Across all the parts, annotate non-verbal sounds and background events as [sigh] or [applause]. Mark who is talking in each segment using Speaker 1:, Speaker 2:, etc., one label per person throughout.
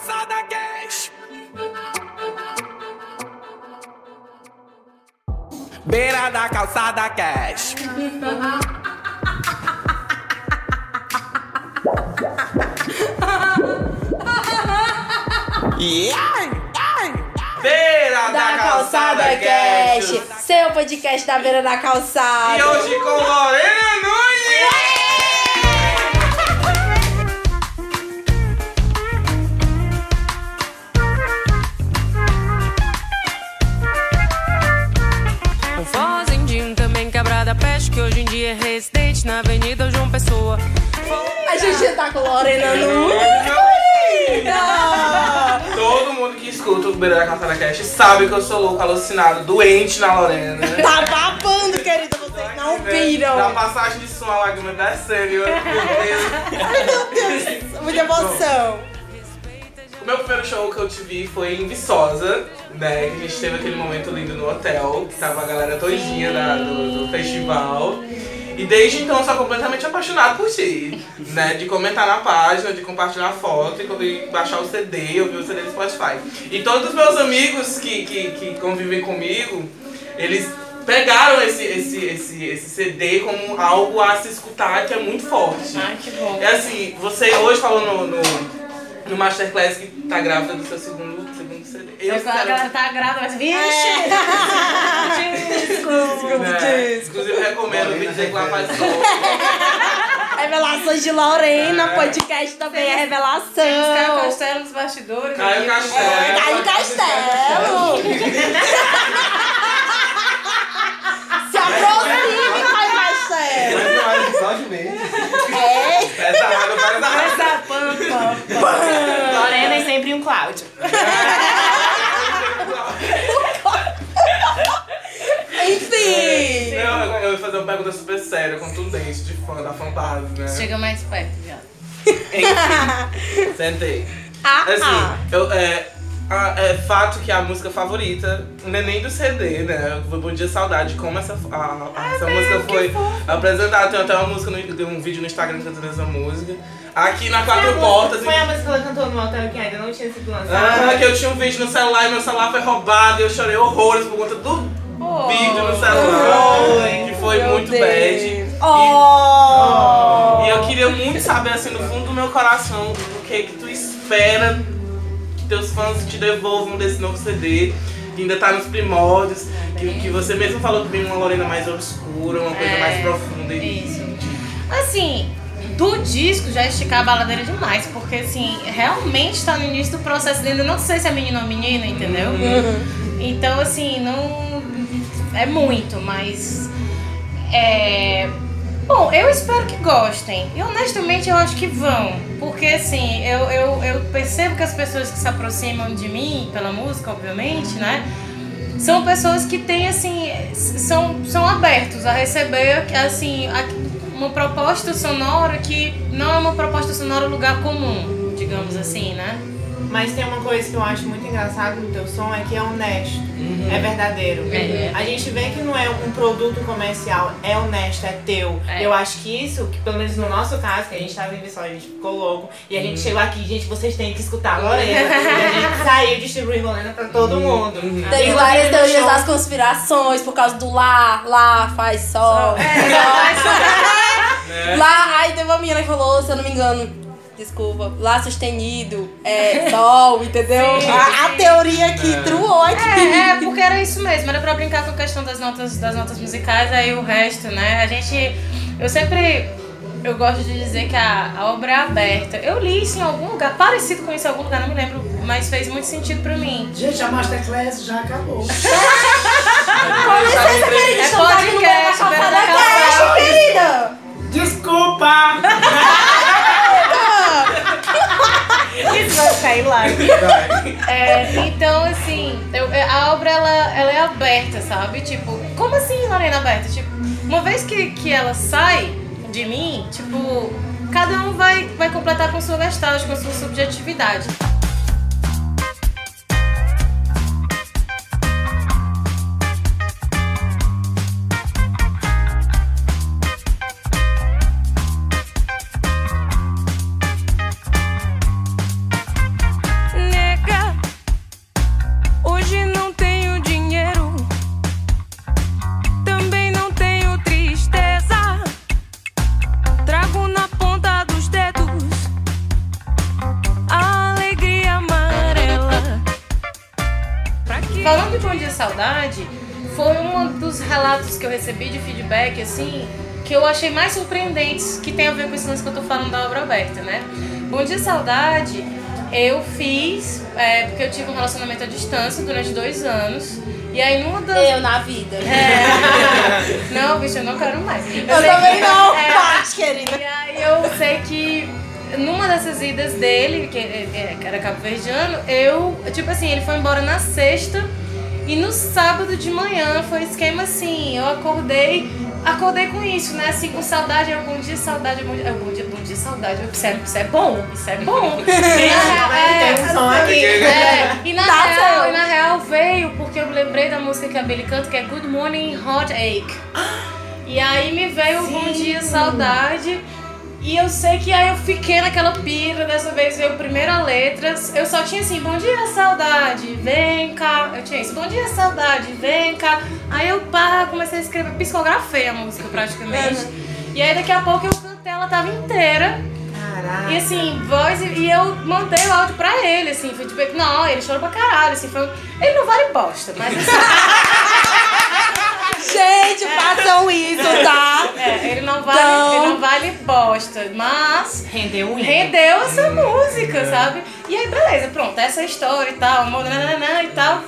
Speaker 1: calçada cash. Beira da calçada cash. [laughs] Yeah!
Speaker 2: Beira
Speaker 3: Da Calçada Cast, seu podcast da beira da calçada.
Speaker 2: E hoje com Lorena
Speaker 3: Lorena Nunes.
Speaker 2: Todo mundo que escuta o Beira da Calçada Cast sabe que eu sou louco, alucinado, doente na Lorena.
Speaker 3: Tá babando, querida, vocês não
Speaker 2: Da
Speaker 3: viram.
Speaker 2: passagem de som, a lágrima descendo. eu, Meu Deus.
Speaker 3: Ai, meu Deus, muita emoção.
Speaker 2: O meu primeiro show que eu te vi foi em Viçosa, né? Que a gente teve aquele momento lindo no hotel, que tava a galera todinha da- do, do festival. E desde então eu sou completamente apaixonado por ti, né? De comentar na página, de compartilhar foto e co- e baixar o CD, ouvir o CD do Spotify. E todos os meus amigos que, que, que convivem comigo, eles pegaram esse, esse, esse, esse CD como algo a se escutar que é muito forte.
Speaker 4: Ai, que bom.
Speaker 2: É assim, você hoje falou no, no, no Masterclass que tá grávida do seu segundo, segundo CD. Eu,
Speaker 4: Eu, galera tá grávida, mas vixe!
Speaker 2: né? Inclusive, eu recomendo o vídeo que lá faz. [laughs]
Speaker 3: Revelações de Lorena, podcast também é
Speaker 4: Caio
Speaker 3: revelação.
Speaker 4: Castelo nos bastidores.
Speaker 2: Caio
Speaker 4: aqui.
Speaker 2: Castelo.
Speaker 3: É, Caio Castelo. Se aproxime, Caio Castelo.
Speaker 5: Mas mais episódio mesmo.
Speaker 3: É,
Speaker 2: Pesado, pesado.
Speaker 4: Essa pam, pam, pam. Lorena e sempre um Cláudio.
Speaker 2: Eu, eu ia fazer uma pergunta super séria, contundente, de fã da Fantasma, né?
Speaker 4: Chega mais perto, viado.
Speaker 2: Enfim, sentei.
Speaker 3: Ah,
Speaker 2: Assim,
Speaker 3: ah.
Speaker 2: eu, é, a- é fato que a música favorita não é nem do CD, né? Foi Bom Dia Saudade, como essa, a- a- essa música foi apresentada. Tem até uma música, no, tem um vídeo no Instagram cantando essa música. Aqui na Quatro Portas.
Speaker 6: Foi a música que ela cantou no hotel que ainda não tinha sido
Speaker 2: Ah,
Speaker 6: lançada.
Speaker 2: que eu tinha um vídeo no celular e meu celular foi roubado e eu chorei horrores por conta do vídeo no celular. Que foi muito
Speaker 3: Deus.
Speaker 2: bad. E-
Speaker 3: Oh.
Speaker 2: E eu queria muito saber, assim, no fundo do meu coração, o que que tu espera que teus fãs te devolvam desse novo CD, que ainda tá nos primórdios, que, que você mesmo falou que vem uma Lorena mais obscura, uma coisa
Speaker 4: É,
Speaker 2: mais profunda. E,
Speaker 4: isso. Assim, do disco já esticar a baladeira demais, porque assim, realmente tá no início do processo ainda não sei se é menino ou menina, entendeu? Então, assim, não. É muito, mas. É. Bom, eu espero que gostem. E honestamente eu acho que vão. Porque assim, eu, eu, eu percebo que as pessoas que se aproximam de mim, pela música, obviamente, né? São pessoas que têm, assim, são, são abertos a receber, assim, uma proposta sonora que não é uma proposta sonora lugar comum, digamos assim, né?
Speaker 6: Mas tem uma coisa que eu acho muito engraçado no teu som, é que é honesto, é verdadeiro.
Speaker 4: É.
Speaker 6: A gente vê que não é um produto comercial, é honesto, é teu.
Speaker 4: É.
Speaker 6: Eu acho que isso, que pelo menos no nosso caso, que a gente tava em só, a gente ficou louco. E a gente chegou aqui, gente, vocês têm que escutar a Lorena. e a gente [laughs] saiu distribuindo Lorena pra todo mundo.
Speaker 3: Tem
Speaker 6: Inclusive,
Speaker 3: várias teorias das conspirações por causa do lá, lá, faz sol.
Speaker 2: né? [laughs]
Speaker 3: Lá, aí teve uma menina que falou, se eu não me engano, desculpa, lá sustenido, é sol, entendeu? a, a teoria que truou aqui.
Speaker 4: É, é, porque era isso mesmo, era pra brincar com a questão das notas, das notas musicais, aí o resto, né? A gente. Eu sempre. Eu gosto de dizer que a, a obra é aberta. Eu li isso em algum lugar, parecido com isso em algum lugar, não me lembro, mas fez muito sentido pra mim.
Speaker 5: Gente, a Masterclass já acabou. [laughs]
Speaker 3: Com licença, querida,
Speaker 4: É
Speaker 3: meio da
Speaker 4: podcast,
Speaker 3: calçada. cash, querida.
Speaker 5: Desculpa!
Speaker 4: Ficar hilário. É, então, assim, eu- a obra ela, ela é aberta, sabe? Tipo, como assim, Lorena, aberta? Tipo, uma vez que, que ela sai de mim, tipo, cada um vai, vai completar com sua gestalt, com sua subjetividade. Feedback, assim, que eu achei mais surpreendentes, que tem a ver com lance que eu tô falando da obra aberta, né? Bom Dia Saudade, eu fiz, é, porque eu tive um relacionamento à distância durante dois anos. E aí numa das.
Speaker 3: Eu na vida.
Speaker 4: É. [laughs] Não, bicho, eu não quero mais. Eu,
Speaker 3: Eu também
Speaker 4: que-
Speaker 3: não,
Speaker 4: é,
Speaker 3: querida.
Speaker 4: e aí eu sei que numa dessas idas dele, que é- é- era cabo verdiano, eu, tipo assim, ele foi embora na sexta e no sábado de manhã foi esquema assim, eu acordei, acordei com isso, né? Assim, com saudade, eu bom dia, saudade, bom dia, eu, bom dia, bom dia, saudade, eu, isso, é, isso é bom, isso é bom. [laughs]
Speaker 6: Gente, tem um aqui.
Speaker 4: É, [laughs] e na
Speaker 3: Tá
Speaker 4: real, e na real veio porque eu lembrei da música que a Billy canta, que é Good Morning Hot Ache. [gasps] E aí me veio o Bom Dia Saudade. E eu sei que aí eu fiquei naquela pira, dessa vez veio primeiro a letras. Eu só tinha assim, bom dia saudade, vem cá. Eu tinha isso, bom dia saudade, vem cá. Aí eu pá, comecei a escrever, psicografei a música praticamente. E aí daqui a pouco eu cantei, ela tava inteira.
Speaker 6: Caraca.
Speaker 4: E assim, voz, e e eu mandei o áudio pra ele, assim, foi tipo, não, ele chorou pra caralho, assim, foi. Ele não vale bosta, mas assim, [laughs]
Speaker 3: Gente, façam isso, tá?
Speaker 4: é, ele não vale,
Speaker 3: Então-
Speaker 4: ele não vale bosta, mas
Speaker 6: Rendeu um
Speaker 4: rendeu essa música, sabe? E aí, beleza, pronto, essa história e tal, nananã e tal.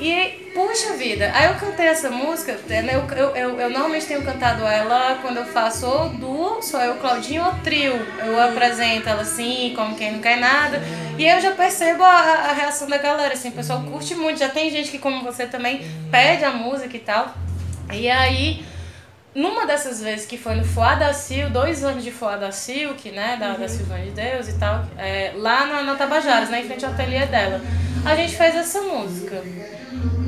Speaker 4: E, puxa vida, aí eu cantei essa música, né, eu, eu, eu, eu normalmente tenho cantado ela quando eu faço ou duo, só eu, Claudinho, ou trio. Eu apresento ela assim, como quem não quer nada. E aí eu já percebo a, a reação da galera, assim, o pessoal curte muito. Já tem gente que, como você também, pede a música e tal. E aí, numa dessas vezes que foi no Foá da Sil, dois anos de Foá da Sil, que, né, da, da Silvana de Deus e tal, é, lá na, na Tabajaras, né, em frente ao ateliê dela, a gente fez essa música.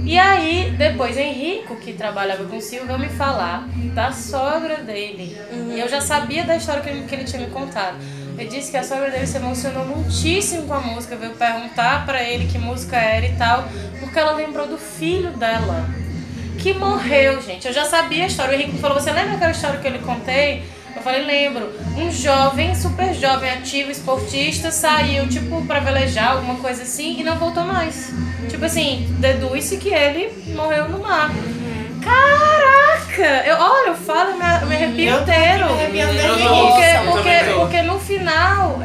Speaker 4: E aí, depois, Henrico, que trabalhava com Silvio, veio me falar da sogra dele. E eu já sabia da história que ele, que ele tinha me contado. Ele disse que a sogra dele se emocionou muitíssimo com a música, veio perguntar pra ele que música era e tal, porque ela lembrou do filho dela que morreu, gente. Eu já sabia a história. O Henrique me falou: Você lembra aquela história que eu lhe contei? Eu falei: Lembro. Um jovem, super jovem, ativo, esportista, saiu, tipo, pra velejar, alguma coisa assim, e não voltou mais. Tipo assim, deduz-se que ele morreu no mar. Caraca! Eu, olha, eu falo, eu me, arrepio
Speaker 6: Eu tô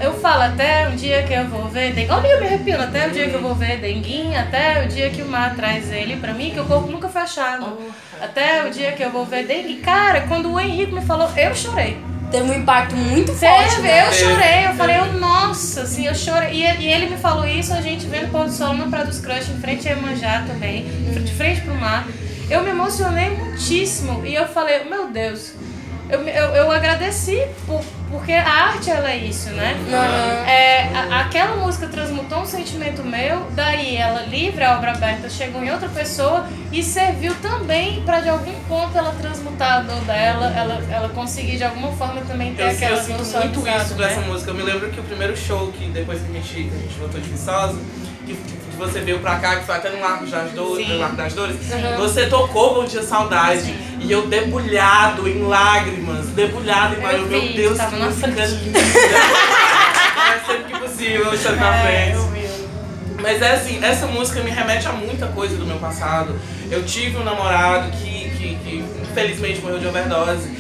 Speaker 2: eu
Speaker 4: falo até um dia que eu vou ver dengue. Olha, eu me arrepio, até o dia que eu vou ver denguinho, até o dia que o mar traz ele pra mim, que o corpo nunca foi achado. Até o dia que eu vou ver dengue. Cara, quando o Henrique me falou, eu chorei.
Speaker 3: Teve um impacto muito forte,
Speaker 4: Teve,
Speaker 3: né?
Speaker 4: eu chorei, eu falei, eu, nossa, assim, eu chorei. E, e ele me falou isso, a gente vendo o pôr do sol na Praia dos Crush, em frente a Iemanjá também, de frente pro mar. Eu me emocionei muitíssimo e eu falei, meu Deus, eu, eu, eu agradeci por, porque a arte ela é isso, né?
Speaker 3: Aham.
Speaker 4: É, a- aquela música transmutou um sentimento meu, daí ela livre, a obra aberta, chegou em outra pessoa e serviu também pra de algum ponto ela transmutar a dor dela, ela, ela conseguir de alguma forma também ter
Speaker 2: Eu,
Speaker 4: aquela
Speaker 2: eu sinto muito isso
Speaker 4: né?
Speaker 2: dessa música. Eu me lembro que o primeiro show que depois que a gente, a gente voltou de Viçosa, que, você veio pra cá, que foi até no Largo das Dores,
Speaker 6: Sim.
Speaker 2: no Largo das Dores, você tocou Bom Dia Saudade. E eu debulhado em lágrimas, debulhado em lágrimas. Meu Deus, que música linda. É sempre que possível, eu na
Speaker 4: É,
Speaker 2: frente.
Speaker 4: vi.
Speaker 2: Mas é assim, essa música me remete a muita coisa do meu passado. Eu tive um namorado que, que, que infelizmente morreu de overdose.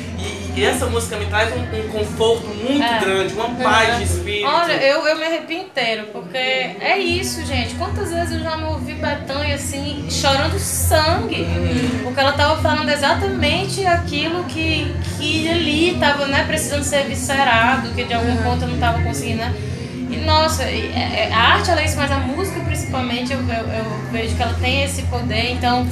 Speaker 2: E, essa música me traz um, um conforto muito
Speaker 4: É.
Speaker 2: grande, uma paz de espírito.
Speaker 4: Olha, eu, eu me arrepio inteiro, porque é isso, gente. Quantas vezes eu já não ouvi Betânia assim, chorando sangue? Porque ela tava falando exatamente aquilo que, que ali tava, né, precisando ser viscerado, que de algum ponto eu não tava conseguindo, né? E nossa, é- é- a arte ela é isso, mas a música principalmente eu, eu, eu vejo que ela tem esse poder, então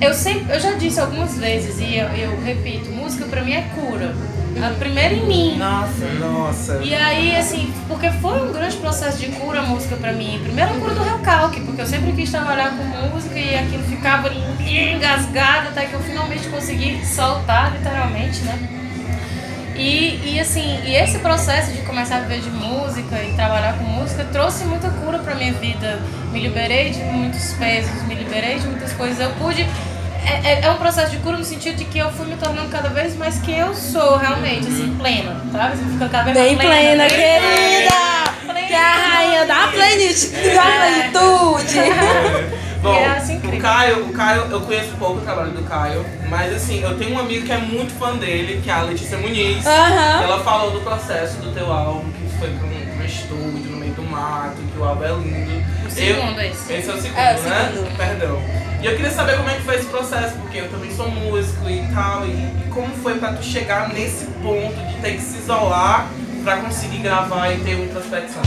Speaker 4: eu sempre, eu já disse algumas vezes e eu, eu repito, música pra mim é cura. A primeira em mim.
Speaker 6: Nossa.
Speaker 2: Nossa.
Speaker 4: E aí, assim, porque foi um grande processo de cura a música pra mim. Primeiro a cura do recalque, porque eu sempre quis trabalhar com música e aquilo ficava engasgado até que eu finalmente consegui soltar, literalmente, né? E, e assim, e esse processo de começar a viver de música e trabalhar com música trouxe muita cura pra minha vida. Me liberei de muitos pesos, me liberei de muitas coisas. Eu pude. É, é- é um processo de cura no sentido de que eu fui me tornando cada vez mais quem eu sou realmente, assim, plena, sabe? Você fica cada vez
Speaker 3: Bem
Speaker 4: mais
Speaker 3: plena,
Speaker 4: bem
Speaker 3: querida!
Speaker 4: plena.
Speaker 3: Que é a rainha da plenitude. Da plenitude.
Speaker 2: Bom, [laughs] O Caio, o Caio, eu conheço pouco o trabalho do Caio, mas assim, eu tenho um amigo que é muito fã dele, que é a Letícia Muniz. Ela falou do processo do teu álbum, que foi pra um, pra um estúdio no meio do mato, que o álbum é lindo.
Speaker 4: O segundo, esse.
Speaker 2: Esse é o segundo,
Speaker 3: É, o
Speaker 2: né?
Speaker 3: segundo.
Speaker 2: Perdão. E eu queria saber como é que foi esse processo, porque eu também sou músico e tal, e, e como foi pra tu chegar nesse ponto de ter que se isolar pra conseguir gravar e ter uma introspecção.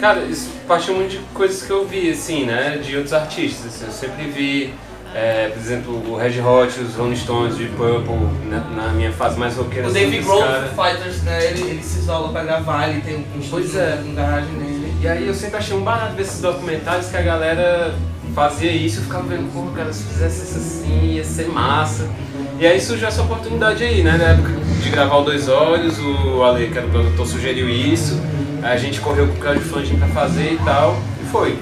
Speaker 7: Cara, isso partiu muito de coisas que eu vi, assim, né? De outros artistas. assim, eu sempre vi, é, por exemplo, o Red Hot, os Rolling Stones, de Purple, né, na minha fase mais roqueira.
Speaker 2: O
Speaker 7: assim,
Speaker 2: David Grohl. Fighters, né, ele, ele se isola pra gravar, ele tem um
Speaker 7: Pois é.
Speaker 2: com garagem nele.
Speaker 7: E aí eu sempre achei um barato ver esses documentários que a galera fazia isso, eu ficava vendo, pô, cara, se fizesse isso assim, ia ser massa. E aí surgiu essa oportunidade aí, né? Na época de gravar o Dois Olhos, o Ale, que era o produtor, sugeriu isso. A gente correu com o crowdfunding pra fazer e tal, e foi.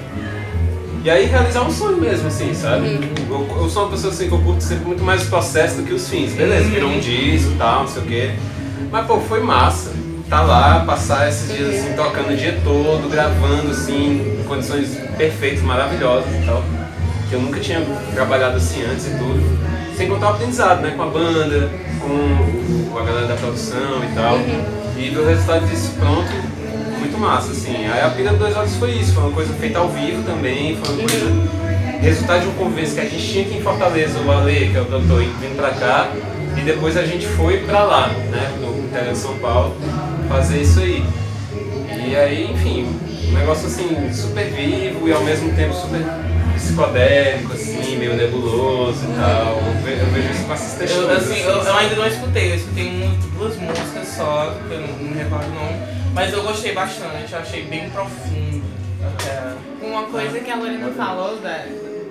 Speaker 7: E aí realizar um sonho mesmo, assim, sabe? Eu, eu sou uma pessoa assim que eu curto sempre muito mais o processo do que os fins. Beleza, virou um disco e tal, não sei o quê. Mas pô, foi massa. Tá lá, passar esses dias assim, tocando o dia todo, gravando assim, em condições perfeitas, maravilhosas e tal. Que eu nunca tinha trabalhado assim antes e tudo. Sem contar o aprendizado, né? Com a banda, com a galera da produção e tal. E ver o resultado disso pronto, muito massa, assim. Aí a Pira dos Dois Olhos foi isso, foi uma coisa feita ao vivo também, foi uma coisa. Resultado de um convênio que a gente tinha aqui em Fortaleza, o Ale, que é o doutor, vindo pra cá, e depois a gente foi pra lá, né, no interior de São Paulo, fazer isso aí. E aí, enfim, um negócio assim, super vivo e ao mesmo tempo super psicodélico, assim, meio nebuloso e tal. Eu ve- eu vejo isso com essas.
Speaker 2: Eu, assim, eu, eu
Speaker 7: sabe?
Speaker 2: ainda não escutei, eu escutei um- duas músicas só, que eu não, não me recordo não. Mas eu gostei bastante, eu achei bem profundo. Até.
Speaker 6: Uma coisa que a Lorena falou da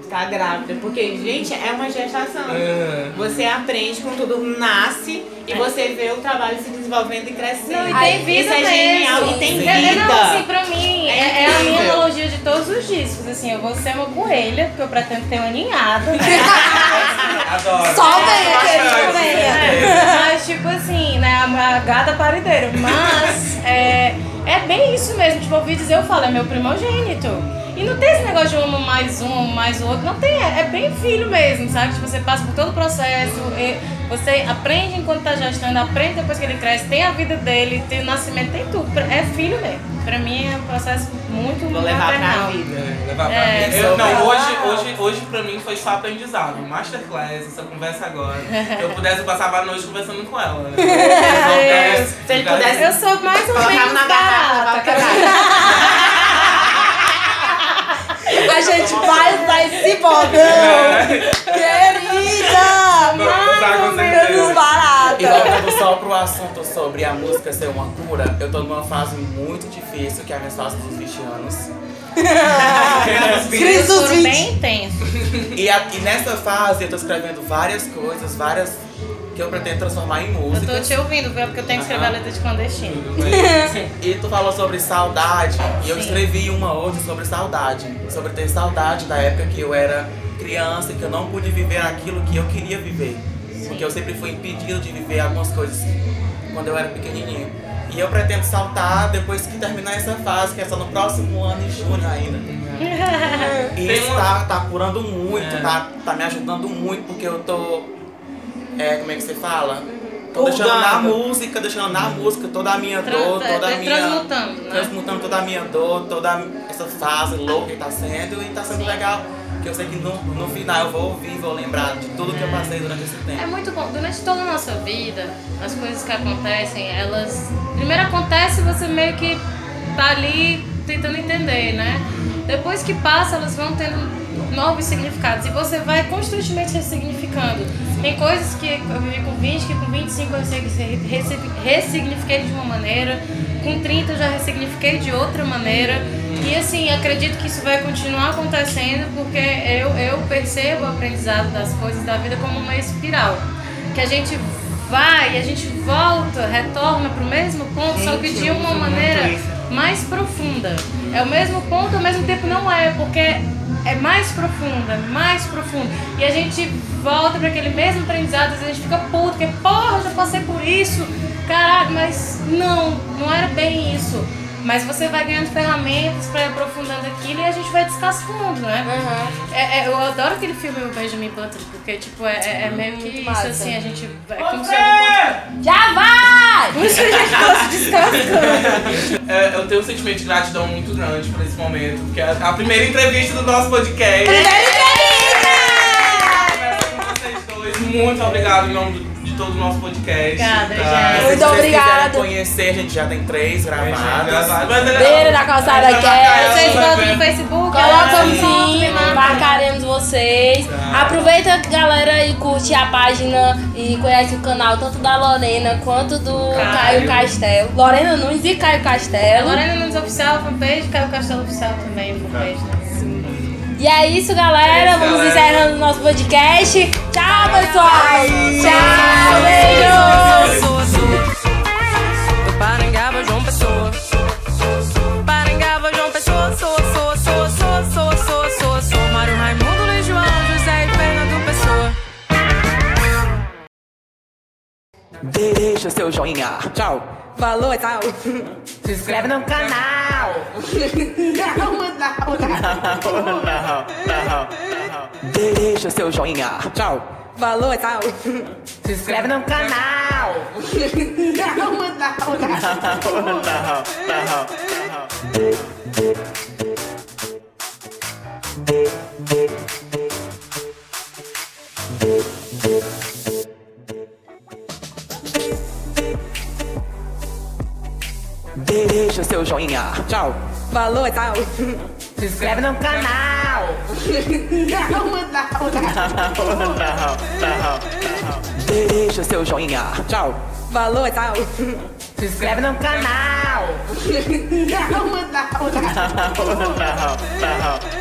Speaker 6: ficar grávida, porque, gente, é uma gestação.
Speaker 2: É.
Speaker 6: Você aprende com tudo, nasce e você vê o trabalho se desenvolvendo e crescendo.
Speaker 4: Não, e tem vida
Speaker 6: Isso é
Speaker 4: mesmo.
Speaker 6: genial. E tem
Speaker 4: É,
Speaker 6: vida.
Speaker 4: Não, assim, pra mim, é, é a minha analogia de todos os discos. Assim, eu vou ser uma coelha, porque eu pretendo ter uma ninhada, né? [laughs]
Speaker 2: Adoro.
Speaker 3: Só venha,
Speaker 2: Bastante,
Speaker 3: querido, venha.
Speaker 4: É, Mas, tipo assim, né, a, gata parideira. Mas é, é bem isso mesmo. Tipo, ouvi dizer, eu falo, é meu primogênito. E não tem esse negócio de um mais um, mais o outro. Não tem, é, é bem filho mesmo, sabe? Tipo, você passa por todo o processo, e você aprende enquanto tá gestando, aprende depois que ele cresce, tem a vida dele, tem o nascimento, tem tudo. É filho mesmo. Pra mim é um processo muito
Speaker 6: Vou levar pra
Speaker 4: maternal.
Speaker 6: vida.
Speaker 2: É, levar pra
Speaker 4: É,
Speaker 2: vida. Eu- não, hoje, hoje, hoje pra mim foi só aprendizado. Masterclass, essa conversa agora. Se eu pudesse, eu passava a noite conversando com ela. Né?
Speaker 4: É, [laughs]
Speaker 6: se ele pudesse-
Speaker 4: Eu sou mais ou
Speaker 6: Colocava
Speaker 4: menos
Speaker 6: na garrafa, pra [laughs]
Speaker 3: A gente vai usar esse bordão.
Speaker 5: Assunto sobre a música ser uma cura, eu tô numa fase muito difícil, que é a minha fase dos 20 anos. [laughs]
Speaker 3: Cris
Speaker 4: Eu
Speaker 3: dos
Speaker 4: sou
Speaker 3: 20.
Speaker 4: bem intenso.
Speaker 5: E, a- e nessa fase eu tô escrevendo várias coisas, várias que eu pretendo transformar em
Speaker 4: Eu tô te ouvindo, viu? porque eu tenho que escrever a letra de clandestino. [laughs]
Speaker 5: E tu falou sobre saudade, e eu
Speaker 4: Sim.
Speaker 5: escrevi uma outra sobre saudade. Sobre ter saudade da época que eu era criança e que eu não pude viver aquilo que eu queria viver. Porque eu sempre fui impedido de viver algumas coisas quando eu era pequenininho. E eu pretendo saltar depois que terminar essa fase, que é só no próximo ano, em junho ainda. [laughs] E isso tá, tá curando muito,
Speaker 2: É.
Speaker 5: tá, tá me ajudando muito, porque eu tô. É, como é que você fala? Tô deixando na música, deixando na música toda a minha
Speaker 4: Tra-
Speaker 5: dor,
Speaker 4: é,
Speaker 5: toda a
Speaker 4: é,
Speaker 5: minha.
Speaker 4: transmutando, né?
Speaker 5: Transmutando toda a minha dor, toda essa fase louca que tá sendo, e tá sendo
Speaker 4: Sim.
Speaker 5: legal. Que eu sei que no, no final eu vou ouvir, vou lembrar de tudo que eu passei durante esse tempo.
Speaker 4: É muito bom. Durante toda a nossa vida, as coisas que acontecem, elas. Primeiro acontece você meio que tá ali tentando entender, né? Depois que passa, elas vão tendo novos significados e você vai constantemente ressignificando. Tem coisas que eu vivi com 20, que com 25 eu ressigni- ressigni- ressignifiquei de uma maneira, com 30 eu já ressignifiquei de outra maneira. E assim, acredito que isso vai continuar acontecendo porque eu, eu percebo o aprendizado das coisas da vida como uma espiral. Que a gente vai, a gente volta, retorna para o mesmo ponto, só que de uma maneira mais profunda. É o mesmo ponto, ao mesmo tempo não é, porque é mais profunda, mais profunda. E a gente volta para aquele mesmo aprendizado, às vezes a gente fica puto, porque porra, eu já passei por isso, caralho, mas não, não era bem isso. Mas você vai ganhando ferramentas para ir aprofundando aquilo e a gente vai descascando, né? É- é- eu adoro aquele filme O Benjamin Button, porque tipo, é, é- é meio que isso,
Speaker 3: massa.
Speaker 4: assim, a gente vai. É como se
Speaker 3: Já vai!
Speaker 4: Como se a gente fosse descascando. [laughs]
Speaker 2: É, eu tenho um sentimento de gratidão muito grande por esse momento, porque é a primeira entrevista do nosso podcast. Vocês dois. Muito obrigado em nome do- de todo o nosso podcast.
Speaker 4: Obrigada, gente.
Speaker 5: Se
Speaker 3: Muito obrigada.
Speaker 5: conhecer, a gente já tem três gravadas.
Speaker 3: Beira da calçada
Speaker 2: ela,
Speaker 4: Vocês
Speaker 2: ver.
Speaker 4: no Facebook, me
Speaker 3: sim,
Speaker 4: marca.
Speaker 3: marcaremos vocês.
Speaker 2: Tá.
Speaker 3: Aproveita, galera, e curte a página e conhece o canal tanto da Lorena quanto do Caio, Castelo. Lorena Nunes e Caio Castelo.
Speaker 4: Lorena Nunes Oficial, fanpage, Caio Castelo Oficial também, fanpage. né?
Speaker 3: E é isso, galera.
Speaker 2: É isso,
Speaker 3: Vamos
Speaker 2: galera.
Speaker 3: encerrando o nosso podcast. Tchau, pessoal. Tchau, beijo.
Speaker 5: Deixa seu joinha. Tchau.
Speaker 3: Falou, tchau.
Speaker 6: Se inscreve no canal.
Speaker 5: Não, não, não. Deixa seu joinha. Tchau.
Speaker 3: Falou, tchau.
Speaker 6: Se inscreve no canal.
Speaker 5: Não, não, não. Deixa joinha. Tchau.
Speaker 3: Falou, tchau.
Speaker 6: Se inscreve no canal.
Speaker 5: Não, não. Deixa seu joinha. Tchau.
Speaker 3: Falou, tchau.
Speaker 6: Se inscreve no canal.
Speaker 5: Não, não.